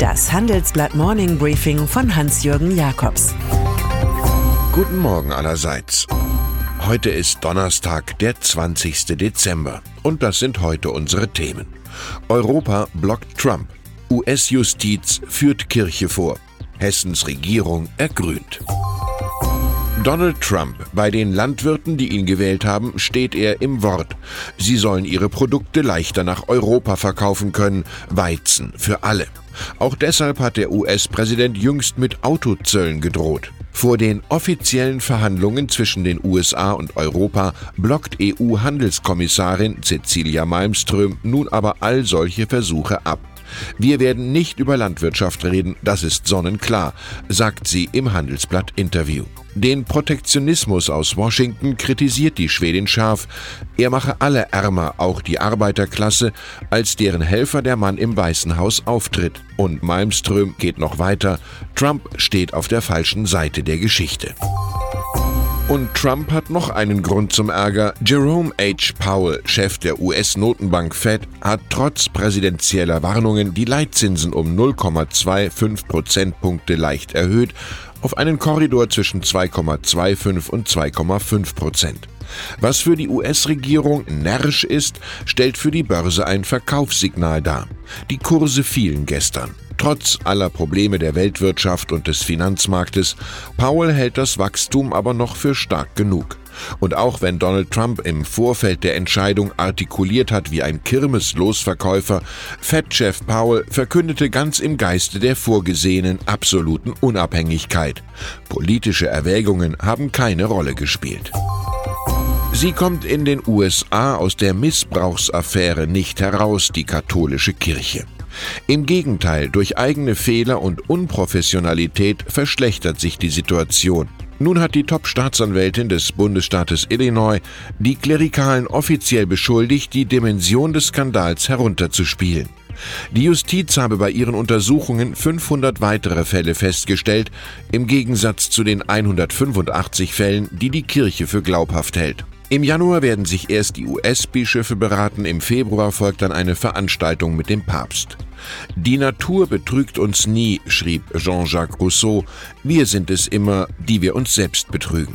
Das Handelsblatt Morning Briefing von Hans-Jürgen Jakobs. Guten Morgen allerseits. Heute ist Donnerstag, der 20. Dezember. Und das sind heute unsere Themen. Europa blockt Trump. US-Justiz führt Kirche vor. Hessens Regierung ergrünt. Donald Trump. Bei den Landwirten, die ihn gewählt haben, steht er im Wort. Sie sollen ihre Produkte leichter nach Europa verkaufen können. Weizen für alle. Auch deshalb hat der US-Präsident jüngst mit Autozöllen gedroht. Vor den offiziellen Verhandlungen zwischen den USA und Europa blockt EU-Handelskommissarin Cecilia Malmström nun aber all solche Versuche ab. Wir werden nicht über Landwirtschaft reden, das ist sonnenklar, sagt sie im Handelsblatt-Interview. Den Protektionismus aus Washington kritisiert die Schwedin scharf. Er mache alle ärmer, auch die Arbeiterklasse, als deren Helfer der Mann im Weißen Haus auftritt. Und Malmström geht noch weiter. Trump steht auf der falschen Seite der Geschichte. Und Trump hat noch einen Grund zum Ärger. Jerome H. Powell, Chef der US-Notenbank Fed, hat trotz präsidentieller Warnungen die Leitzinsen um 0,25 Prozentpunkte leicht erhöht auf einen Korridor zwischen 2,25 und 2,5 Prozent. Was für die US-Regierung närrisch ist, stellt für die Börse ein Verkaufssignal dar. Die Kurse fielen gestern. Trotz aller Probleme der Weltwirtschaft und des Finanzmarktes, Powell hält das Wachstum aber noch für stark genug. Und auch wenn Donald Trump im Vorfeld der Entscheidung artikuliert hat wie ein Kirmeslosverkäufer, Fed-Chef Powell verkündete ganz im Geiste der vorgesehenen absoluten Unabhängigkeit. Politische Erwägungen haben keine Rolle gespielt. Sie kommt in den USA aus der Missbrauchsaffäre nicht heraus, die katholische Kirche. Im Gegenteil, durch eigene Fehler und Unprofessionalität verschlechtert sich die Situation. Nun hat die Top-Staatsanwältin des Bundesstaates Illinois die Klerikalen offiziell beschuldigt, die Dimension des Skandals herunterzuspielen. Die Justiz habe bei ihren Untersuchungen 500 weitere Fälle festgestellt, im Gegensatz zu den 185 Fällen, die die Kirche für glaubhaft hält. Im Januar werden sich erst die US-Bischöfe beraten, im Februar folgt dann eine Veranstaltung mit dem Papst. Die Natur betrügt uns nie, schrieb Jean-Jacques Rousseau, wir sind es immer, die wir uns selbst betrügen.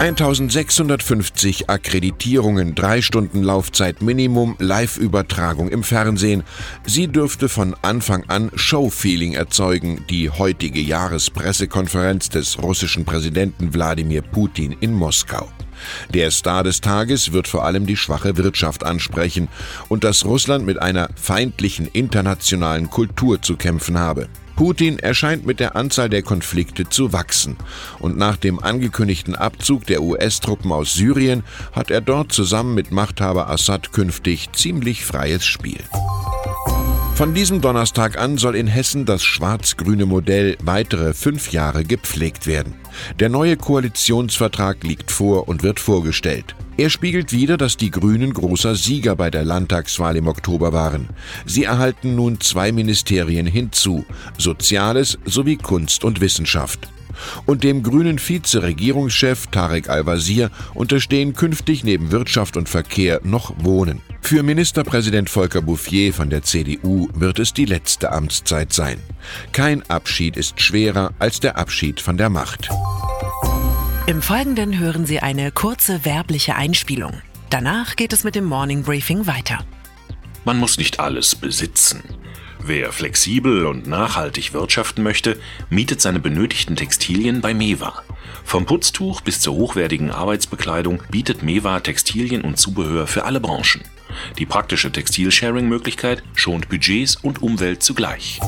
1650 Akkreditierungen, drei Stunden Laufzeit Minimum, Live-Übertragung im Fernsehen. Sie dürfte von Anfang an Showfeeling erzeugen, die heutige Jahrespressekonferenz des russischen Präsidenten Wladimir Putin in Moskau. Der Star des Tages wird vor allem die schwache Wirtschaft ansprechen und dass Russland mit einer feindlichen internationalen Kultur zu kämpfen habe. Putin erscheint mit der Anzahl der Konflikte zu wachsen. Und nach dem angekündigten Abzug der US-Truppen aus Syrien hat er dort zusammen mit Machthaber Assad künftig ziemlich freies Spiel. Von diesem Donnerstag an soll in Hessen das schwarz-grüne Modell weitere fünf Jahre gepflegt werden. Der neue Koalitionsvertrag liegt vor und wird vorgestellt. Er spiegelt wider, dass die Grünen großer Sieger bei der Landtagswahl im Oktober waren. Sie erhalten nun zwei Ministerien hinzu, Soziales sowie Kunst und Wissenschaft und dem grünen Vize-Regierungschef Tarek Al-Wazir unterstehen künftig neben Wirtschaft und Verkehr noch Wohnen. Für Ministerpräsident Volker Bouffier von der CDU wird es die letzte Amtszeit sein. Kein Abschied ist schwerer als der Abschied von der Macht. Im Folgenden hören Sie eine kurze werbliche Einspielung. Danach geht es mit dem Morning Briefing weiter. Man muss nicht alles besitzen. Wer flexibel und nachhaltig wirtschaften möchte, mietet seine benötigten Textilien bei Mewa. Vom Putztuch bis zur hochwertigen Arbeitsbekleidung bietet Mewa Textilien und Zubehör für alle Branchen. Die praktische Textilsharing-Möglichkeit schont Budgets und Umwelt zugleich.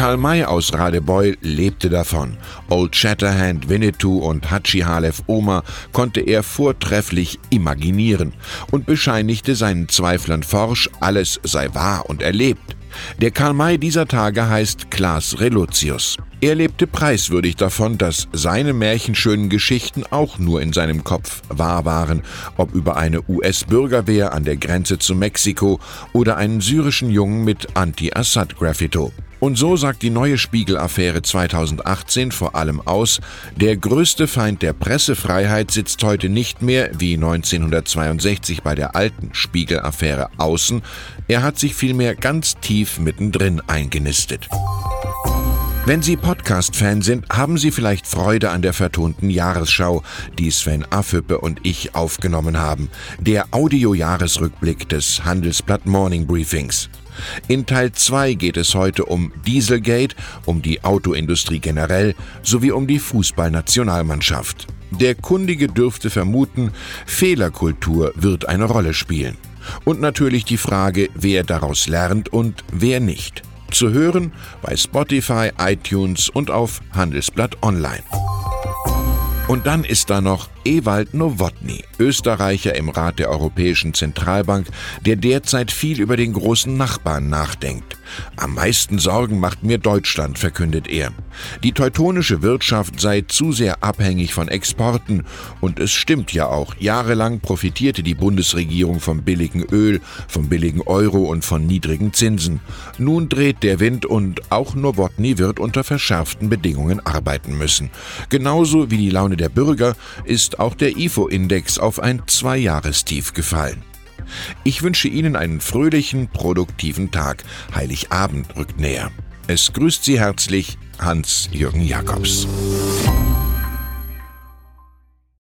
Karl May aus Radebeul lebte davon. Old Shatterhand, Winnetou und Hachi Halef Oma konnte er vortrefflich imaginieren und bescheinigte seinen Zweiflern forsch, alles sei wahr und erlebt. Der Karl May dieser Tage heißt Klaas Relotius. Er lebte preiswürdig davon, dass seine märchenschönen Geschichten auch nur in seinem Kopf wahr waren, ob über eine US-Bürgerwehr an der Grenze zu Mexiko oder einen syrischen Jungen mit Anti-Assad-Graffito. Und so sagt die neue Spiegel-Affäre 2018 vor allem aus, der größte Feind der Pressefreiheit sitzt heute nicht mehr wie 1962 bei der alten Spiegel-Affäre außen, er hat sich vielmehr ganz tief mittendrin eingenistet. Wenn Sie Podcast-Fan sind, haben Sie vielleicht Freude an der vertonten Jahresschau, die Sven Affüppe und ich aufgenommen haben, der Audio-Jahresrückblick des Handelsblatt Morning Briefings. In Teil 2 geht es heute um Dieselgate, um die Autoindustrie generell sowie um die Fußballnationalmannschaft. Der Kundige dürfte vermuten, Fehlerkultur wird eine Rolle spielen. Und natürlich die Frage, wer daraus lernt und wer nicht. Zu hören bei Spotify, iTunes und auf Handelsblatt Online. Und dann ist da noch Ewald Nowotny, Österreicher im Rat der Europäischen Zentralbank, der derzeit viel über den großen Nachbarn nachdenkt. Am meisten Sorgen macht mir Deutschland, verkündet er. Die teutonische Wirtschaft sei zu sehr abhängig von Exporten und es stimmt ja auch, jahrelang profitierte die Bundesregierung vom billigen Öl, vom billigen Euro und von niedrigen Zinsen. Nun dreht der Wind und auch Nowotny wird unter verschärften Bedingungen arbeiten müssen. Genauso wie die Laune der Bürger ist ist auch der IFO-Index auf ein Zweijahrestief gefallen. Ich wünsche Ihnen einen fröhlichen, produktiven Tag. Heiligabend rückt näher. Es grüßt Sie herzlich Hans-Jürgen Jakobs.